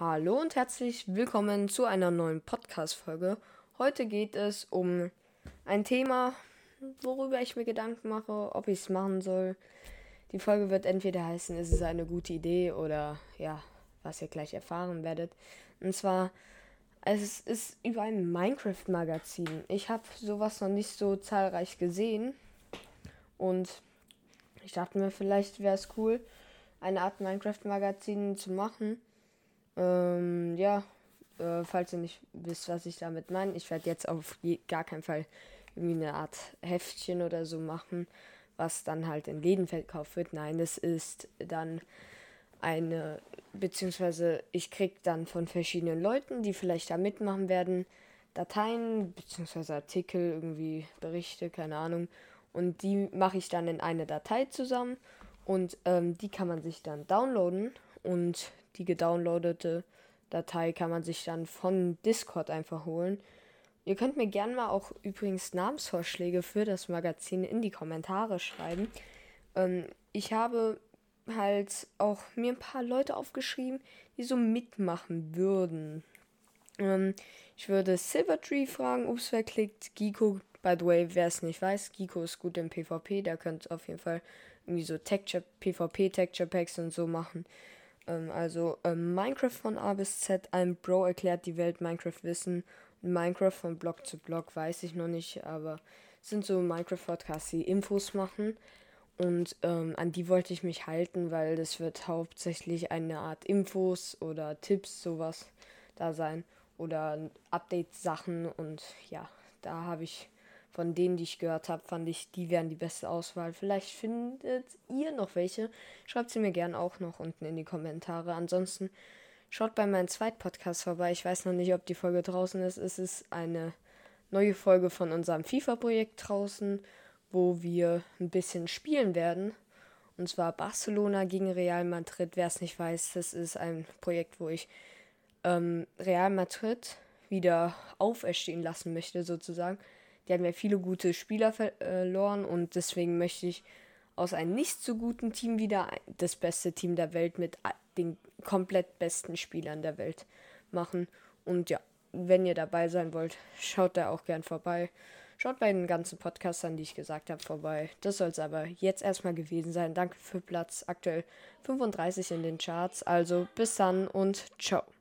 Hallo und herzlich willkommen zu einer neuen Podcast-Folge. Heute geht es um ein Thema, worüber ich mir Gedanken mache, ob ich es machen soll. Die Folge wird entweder heißen, ist es eine gute Idee oder ja, was ihr gleich erfahren werdet. Und zwar, es ist über ein Minecraft-Magazin. Ich habe sowas noch nicht so zahlreich gesehen und ich dachte mir, vielleicht wäre es cool, eine Art Minecraft-Magazin zu machen ähm, ja, äh, falls ihr nicht wisst, was ich damit meine, ich werde jetzt auf gar keinen Fall irgendwie eine Art Heftchen oder so machen, was dann halt in Läden verkauft wird. Nein, das ist dann eine, beziehungsweise ich krieg dann von verschiedenen Leuten, die vielleicht da mitmachen werden, Dateien, beziehungsweise Artikel, irgendwie Berichte, keine Ahnung. Und die mache ich dann in eine Datei zusammen und ähm, die kann man sich dann downloaden und die gedownloadete Datei kann man sich dann von Discord einfach holen. Ihr könnt mir gerne mal auch übrigens Namensvorschläge für das Magazin in die Kommentare schreiben. Ähm, ich habe halt auch mir ein paar Leute aufgeschrieben, die so mitmachen würden. Ähm, ich würde Silvertree fragen, ups, wer klickt. Giko, by the way, wer es nicht weiß, Giko ist gut im PvP, der könnte auf jeden Fall irgendwie so Texture, PvP Texture Packs und so machen. Ähm, also ähm, Minecraft von A bis Z, ein Bro erklärt die Welt Minecraft Wissen. Minecraft von Block zu Block weiß ich noch nicht, aber sind so Minecraft-Podcasts, die Infos machen. Und ähm, an die wollte ich mich halten, weil das wird hauptsächlich eine Art Infos oder Tipps, sowas da sein. Oder Update-Sachen. Und ja, da habe ich von denen, die ich gehört habe, fand ich, die wären die beste Auswahl. Vielleicht findet ihr noch welche. Schreibt sie mir gerne auch noch unten in die Kommentare. Ansonsten schaut bei meinem zweiten Podcast vorbei. Ich weiß noch nicht, ob die Folge draußen ist. Es ist eine neue Folge von unserem FIFA-Projekt draußen, wo wir ein bisschen spielen werden. Und zwar Barcelona gegen Real Madrid. Wer es nicht weiß, das ist ein Projekt, wo ich ähm, Real Madrid wieder auferstehen lassen möchte, sozusagen. Die haben ja viele gute Spieler verloren und deswegen möchte ich aus einem nicht so guten Team wieder das beste Team der Welt mit den komplett besten Spielern der Welt machen. Und ja, wenn ihr dabei sein wollt, schaut da auch gern vorbei. Schaut bei den ganzen Podcastern, die ich gesagt habe, vorbei. Das soll es aber jetzt erstmal gewesen sein. Danke für Platz aktuell 35 in den Charts. Also bis dann und ciao.